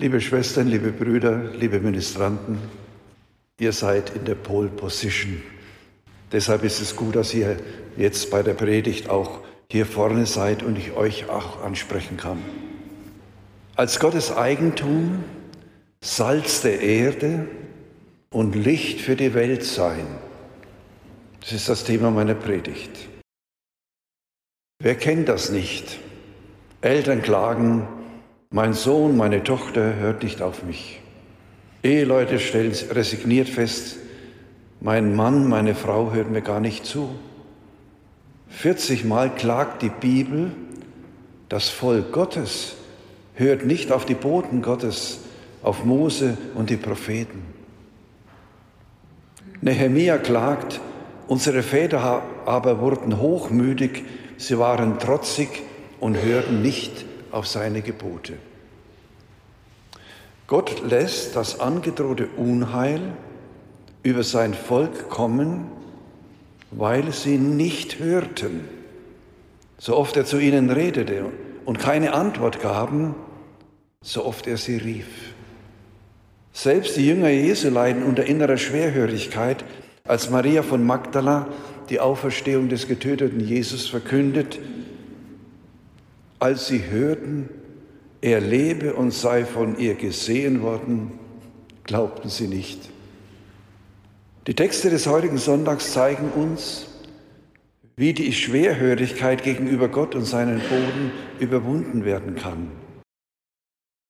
Liebe Schwestern, liebe Brüder, liebe Ministranten, ihr seid in der Pole Position. Deshalb ist es gut, dass ihr jetzt bei der Predigt auch hier vorne seid und ich euch auch ansprechen kann. Als Gottes Eigentum, Salz der Erde und Licht für die Welt sein. Das ist das Thema meiner Predigt. Wer kennt das nicht? Eltern klagen, mein Sohn, meine Tochter hört nicht auf mich. Eheleute stellen resigniert fest, mein Mann, meine Frau hört mir gar nicht zu. 40 Mal klagt die Bibel, das Volk Gottes hört nicht auf die Boten Gottes, auf Mose und die Propheten. Nehemia klagt, unsere Väter aber wurden hochmütig, sie waren trotzig und hörten nicht auf seine Gebote. Gott lässt das angedrohte Unheil über sein Volk kommen, weil sie nicht hörten. So oft er zu ihnen redete und keine Antwort gaben, so oft er sie rief. Selbst die Jünger Jesu leiden unter innerer Schwerhörigkeit, als Maria von Magdala die Auferstehung des getöteten Jesus verkündet, als sie hörten, er lebe und sei von ihr gesehen worden, glaubten sie nicht. Die Texte des heutigen Sonntags zeigen uns, wie die Schwerhörigkeit gegenüber Gott und seinen Boden überwunden werden kann.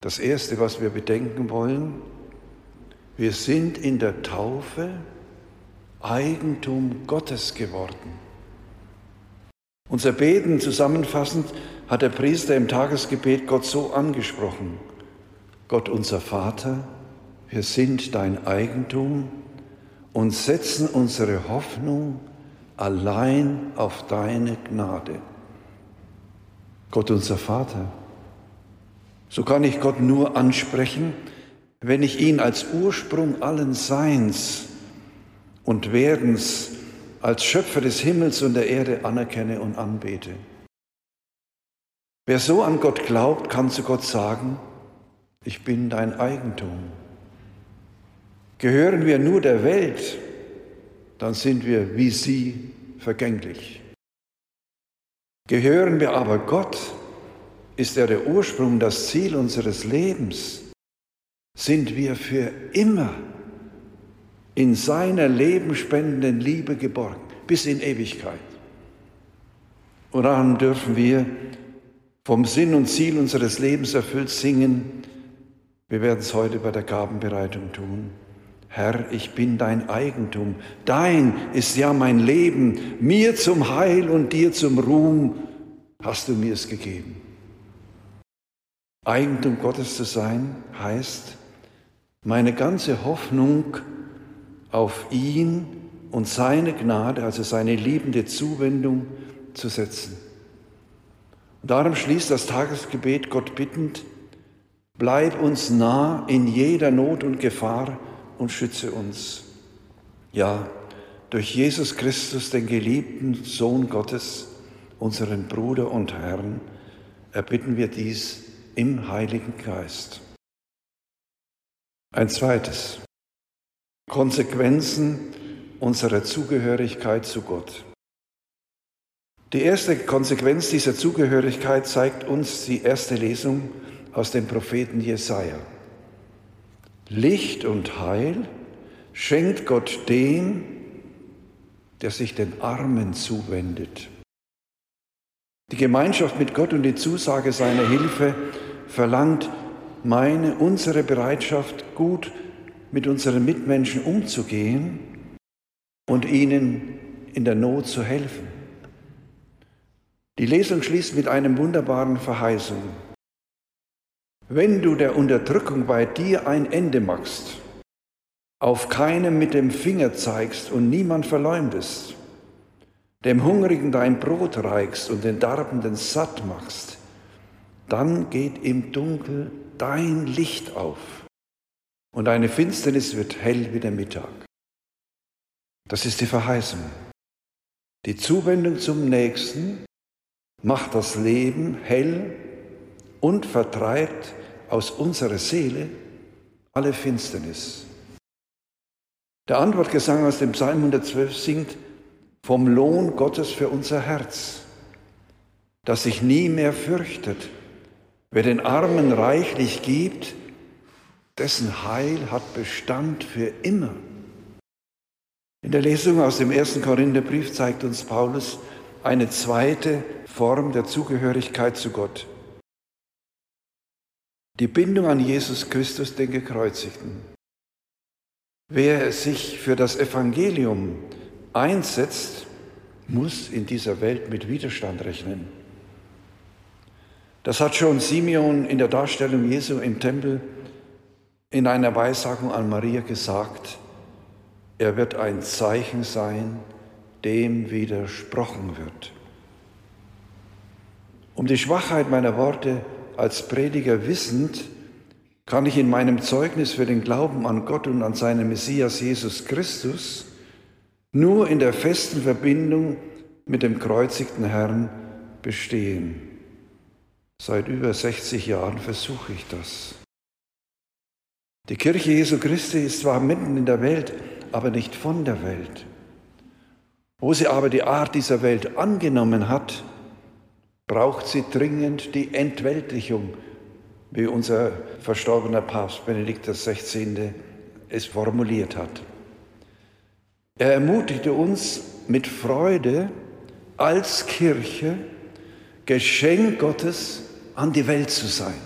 Das Erste, was wir bedenken wollen, wir sind in der Taufe Eigentum Gottes geworden. Unser Beten zusammenfassend hat der Priester im Tagesgebet Gott so angesprochen. Gott unser Vater, wir sind dein Eigentum und setzen unsere Hoffnung allein auf deine Gnade. Gott unser Vater. So kann ich Gott nur ansprechen, wenn ich ihn als Ursprung allen Seins und Werdens, als Schöpfer des Himmels und der Erde anerkenne und anbete. Wer so an Gott glaubt, kann zu Gott sagen, ich bin dein Eigentum. Gehören wir nur der Welt, dann sind wir wie sie vergänglich. Gehören wir aber Gott, ist er der Ursprung, das Ziel unseres Lebens, sind wir für immer in seiner lebenspendenden Liebe geborgen, bis in Ewigkeit. Und darum dürfen wir vom Sinn und Ziel unseres Lebens erfüllt singen. Wir werden es heute bei der Gabenbereitung tun. Herr, ich bin dein Eigentum. Dein ist ja mein Leben. Mir zum Heil und dir zum Ruhm hast du mir es gegeben. Eigentum Gottes zu sein heißt, meine ganze Hoffnung auf ihn und seine Gnade, also seine liebende Zuwendung zu setzen. Darum schließt das Tagesgebet Gott bittend, bleib uns nah in jeder Not und Gefahr und schütze uns. Ja, durch Jesus Christus, den geliebten Sohn Gottes, unseren Bruder und Herrn, erbitten wir dies im Heiligen Geist. Ein zweites. Konsequenzen unserer Zugehörigkeit zu Gott. Die erste Konsequenz dieser Zugehörigkeit zeigt uns die erste Lesung aus dem Propheten Jesaja. Licht und Heil schenkt Gott dem, der sich den Armen zuwendet. Die Gemeinschaft mit Gott und die Zusage seiner Hilfe verlangt meine, unsere Bereitschaft, gut mit unseren Mitmenschen umzugehen und ihnen in der Not zu helfen. Die Lesung schließt mit einem wunderbaren Verheißung. Wenn du der Unterdrückung bei dir ein Ende machst, auf keinem mit dem Finger zeigst und niemand verleumdest, dem Hungrigen dein Brot reichst und den Darbenden satt machst, dann geht im Dunkel dein Licht auf und deine Finsternis wird hell wie der Mittag. Das ist die Verheißung. Die Zuwendung zum Nächsten macht das Leben hell und vertreibt aus unserer Seele alle Finsternis. Der Antwortgesang aus dem Psalm 112 singt vom Lohn Gottes für unser Herz, das sich nie mehr fürchtet. Wer den Armen reichlich gibt, dessen Heil hat Bestand für immer. In der Lesung aus dem ersten Korintherbrief zeigt uns Paulus eine zweite Form der Zugehörigkeit zu Gott. Die Bindung an Jesus Christus, den Gekreuzigten. Wer sich für das Evangelium einsetzt, muss in dieser Welt mit Widerstand rechnen. Das hat schon Simeon in der Darstellung Jesu im Tempel in einer Weissagung an Maria gesagt. Er wird ein Zeichen sein, dem widersprochen wird. Um die Schwachheit meiner Worte als Prediger wissend, kann ich in meinem Zeugnis für den Glauben an Gott und an seinen Messias Jesus Christus nur in der festen Verbindung mit dem kreuzigten Herrn bestehen. Seit über 60 Jahren versuche ich das. Die Kirche Jesu Christi ist zwar mitten in der Welt, aber nicht von der Welt. Wo sie aber die Art dieser Welt angenommen hat, braucht sie dringend die Entweltlichung, wie unser verstorbener Papst Benedikt XVI. es formuliert hat. Er ermutigte uns mit Freude als Kirche Geschenk Gottes an die Welt zu sein.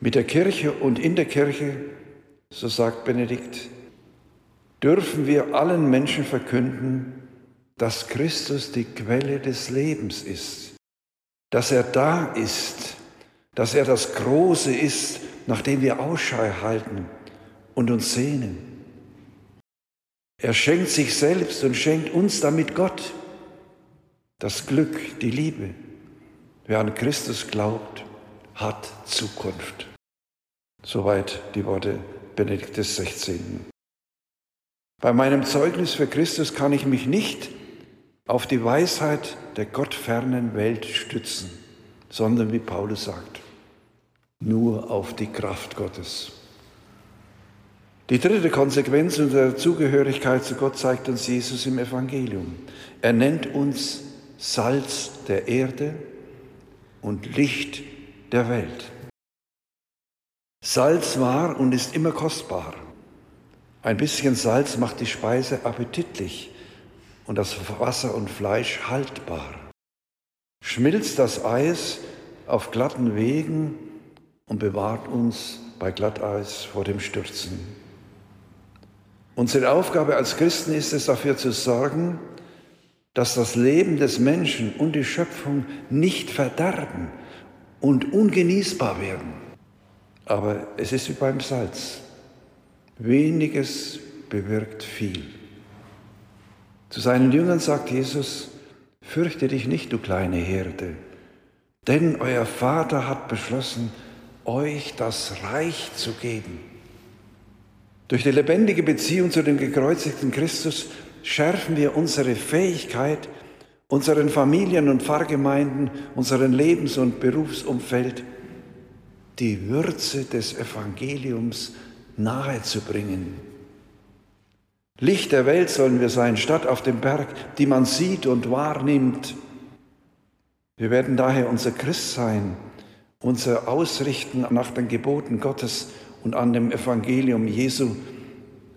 Mit der Kirche und in der Kirche, so sagt Benedikt, dürfen wir allen Menschen verkünden, dass Christus die Quelle des Lebens ist, dass er da ist, dass er das Große ist, nach dem wir Ausschau halten und uns sehnen. Er schenkt sich selbst und schenkt uns damit Gott, das Glück, die Liebe. Wer an Christus glaubt, hat Zukunft. Soweit die Worte Benedikt XVI. Bei meinem Zeugnis für Christus kann ich mich nicht auf die Weisheit der gottfernen Welt stützen, sondern wie Paulus sagt, nur auf die Kraft Gottes. Die dritte Konsequenz unserer Zugehörigkeit zu Gott zeigt uns Jesus im Evangelium. Er nennt uns Salz der Erde und Licht der Welt. Salz war und ist immer kostbar. Ein bisschen Salz macht die Speise appetitlich und das Wasser und Fleisch haltbar. Schmilzt das Eis auf glatten Wegen und bewahrt uns bei Glatteis vor dem Stürzen. Unsere Aufgabe als Christen ist es, dafür zu sorgen, dass das Leben des Menschen und die Schöpfung nicht verderben und ungenießbar werden. Aber es ist wie beim Salz. Weniges bewirkt viel. Zu seinen Jüngern sagt Jesus, fürchte dich nicht, du kleine Herde, denn euer Vater hat beschlossen, euch das Reich zu geben. Durch die lebendige Beziehung zu dem gekreuzigten Christus schärfen wir unsere Fähigkeit, unseren Familien und Pfarrgemeinden, unseren Lebens- und Berufsumfeld die Würze des Evangeliums nahezubringen. Licht der Welt sollen wir sein, Stadt auf dem Berg, die man sieht und wahrnimmt. Wir werden daher unser Christsein, unser Ausrichten nach den Geboten Gottes und an dem Evangelium Jesu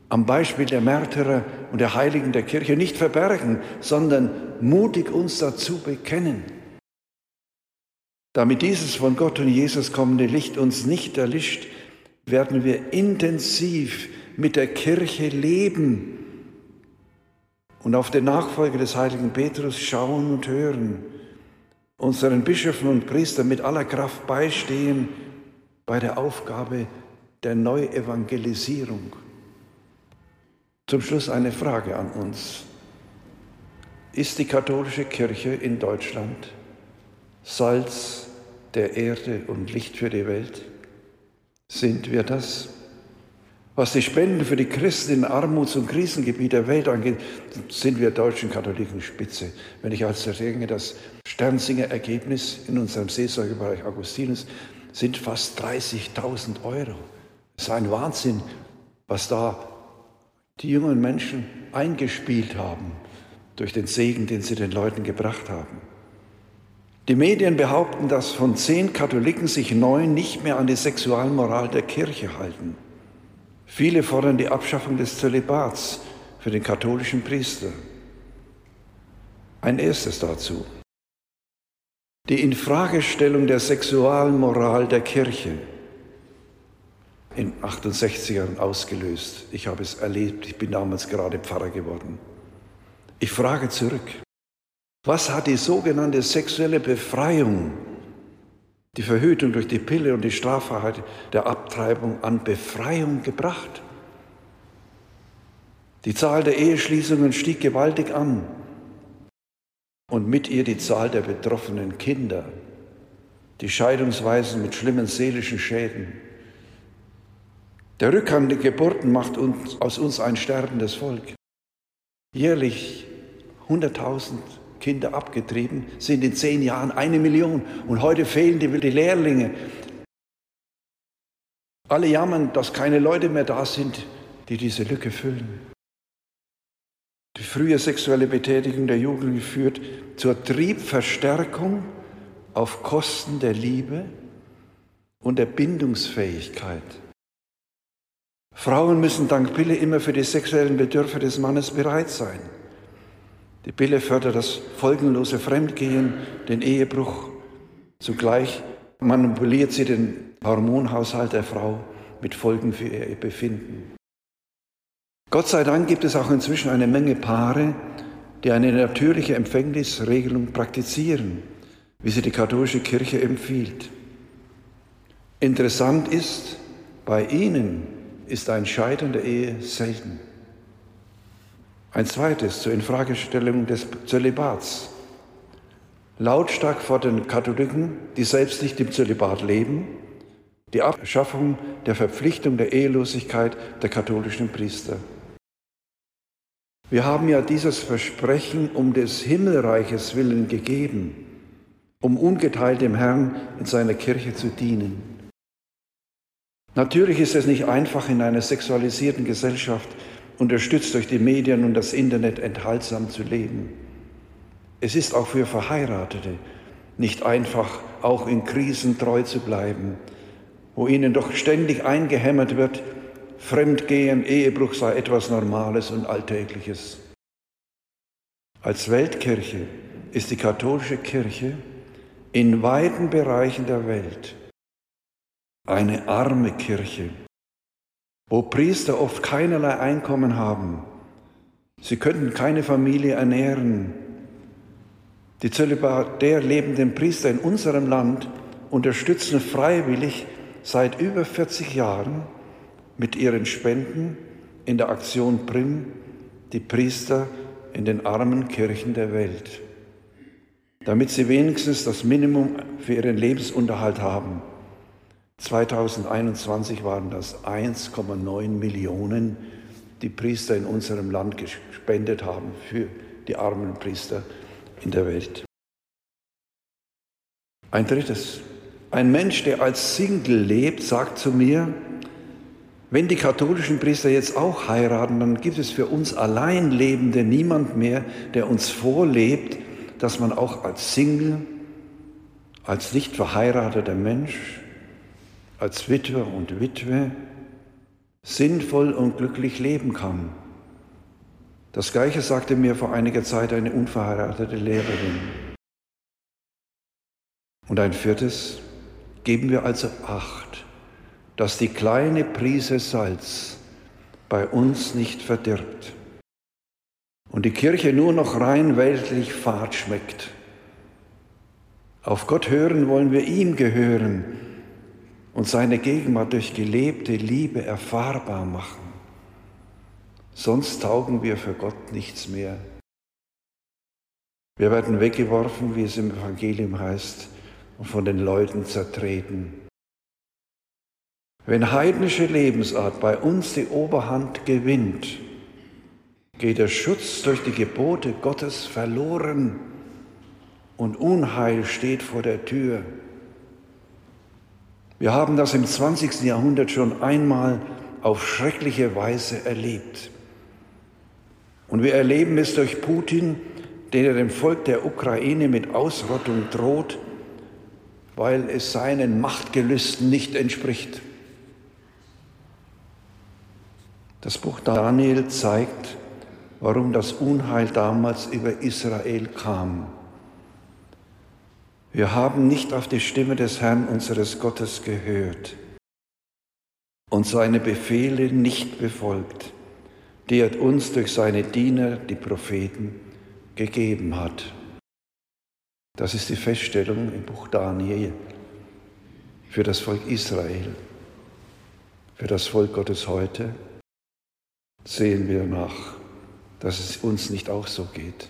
am Beispiel der Märtyrer und der Heiligen der Kirche nicht verbergen, sondern mutig uns dazu bekennen. Damit dieses von Gott und Jesus kommende Licht uns nicht erlischt, werden wir intensiv mit der Kirche leben und auf den Nachfolger des heiligen Petrus schauen und hören, unseren Bischöfen und Priestern mit aller Kraft beistehen bei der Aufgabe der Neuevangelisierung. Zum Schluss eine Frage an uns. Ist die katholische Kirche in Deutschland Salz der Erde und Licht für die Welt? Sind wir das? Was die Spenden für die Christen in Armuts- und Krisengebiet der Welt angeht, sind wir deutschen Katholiken Spitze. Wenn ich also denke, das Sternsinger Ergebnis in unserem Seelsorgebereich Augustinus, sind fast 30.000 Euro. Es ist ein Wahnsinn, was da die jungen Menschen eingespielt haben durch den Segen, den sie den Leuten gebracht haben. Die Medien behaupten, dass von zehn Katholiken sich neun nicht mehr an die Sexualmoral der Kirche halten. Viele fordern die Abschaffung des Zölibats für den katholischen Priester. Ein erstes dazu. Die Infragestellung der Sexualmoral der Kirche in 68ern ausgelöst. Ich habe es erlebt, ich bin damals gerade Pfarrer geworden. Ich frage zurück, was hat die sogenannte sexuelle Befreiung, die Verhütung durch die Pille und die Straffreiheit der Abtreibung an Befreiung gebracht? Die Zahl der Eheschließungen stieg gewaltig an und mit ihr die Zahl der betroffenen Kinder, die Scheidungsweisen mit schlimmen seelischen Schäden. Der Rückgang der Geburten macht uns, aus uns ein sterbendes Volk. Jährlich 100.000 Kinder abgetrieben, sind in zehn Jahren eine Million. Und heute fehlen die, die Lehrlinge. Alle jammern, dass keine Leute mehr da sind, die diese Lücke füllen. Die frühe sexuelle Betätigung der Jugendlichen führt zur Triebverstärkung auf Kosten der Liebe und der Bindungsfähigkeit. Frauen müssen dank Pille immer für die sexuellen Bedürfe des Mannes bereit sein. Die Pille fördert das folgenlose Fremdgehen, den Ehebruch. Zugleich manipuliert sie den Hormonhaushalt der Frau mit Folgen für ihr Befinden. Gott sei Dank gibt es auch inzwischen eine Menge Paare, die eine natürliche Empfängnisregelung praktizieren, wie sie die katholische Kirche empfiehlt. Interessant ist, bei ihnen ist ein Scheitern der Ehe selten. Ein zweites zur Infragestellung des Zölibats. Lautstark fordern Katholiken, die selbst nicht im Zölibat leben, die Abschaffung der Verpflichtung der Ehelosigkeit der katholischen Priester. Wir haben ja dieses Versprechen um des Himmelreiches willen gegeben, um ungeteilt dem Herrn in seiner Kirche zu dienen. Natürlich ist es nicht einfach in einer sexualisierten Gesellschaft, unterstützt durch die Medien und das Internet, enthaltsam zu leben. Es ist auch für Verheiratete nicht einfach, auch in Krisen treu zu bleiben, wo ihnen doch ständig eingehämmert wird, Fremdgehen, Ehebruch sei etwas Normales und Alltägliches. Als Weltkirche ist die katholische Kirche in weiten Bereichen der Welt eine arme Kirche, wo Priester oft keinerlei Einkommen haben. Sie könnten keine Familie ernähren. Die zölibatär lebenden Priester in unserem Land unterstützen freiwillig seit über 40 Jahren mit ihren Spenden in der Aktion Prim die Priester in den armen Kirchen der Welt, damit sie wenigstens das Minimum für ihren Lebensunterhalt haben. 2021 waren das 1,9 Millionen, die Priester in unserem Land gespendet haben für die armen Priester in der Welt. Ein drittes. Ein Mensch, der als Single lebt, sagt zu mir, wenn die katholischen Priester jetzt auch heiraten, dann gibt es für uns Alleinlebende niemand mehr, der uns vorlebt, dass man auch als Single, als nicht verheirateter Mensch, als Witwe und Witwe sinnvoll und glücklich leben kann. Das Gleiche sagte mir vor einiger Zeit eine unverheiratete Lehrerin. Und ein viertes, geben wir also Acht dass die kleine Prise Salz bei uns nicht verdirbt und die Kirche nur noch rein weltlich fad schmeckt. Auf Gott hören wollen wir ihm gehören und seine Gegenwart durch gelebte Liebe erfahrbar machen. Sonst taugen wir für Gott nichts mehr. Wir werden weggeworfen, wie es im Evangelium heißt, und von den Leuten zertreten. Wenn heidnische Lebensart bei uns die Oberhand gewinnt, geht der Schutz durch die Gebote Gottes verloren und Unheil steht vor der Tür. Wir haben das im 20. Jahrhundert schon einmal auf schreckliche Weise erlebt. Und wir erleben es durch Putin, der dem Volk der Ukraine mit Ausrottung droht, weil es seinen Machtgelüsten nicht entspricht. Das Buch Daniel zeigt, warum das Unheil damals über Israel kam. Wir haben nicht auf die Stimme des Herrn unseres Gottes gehört und seine Befehle nicht befolgt, die er uns durch seine Diener, die Propheten, gegeben hat. Das ist die Feststellung im Buch Daniel für das Volk Israel, für das Volk Gottes heute. Sehen wir nach, dass es uns nicht auch so geht.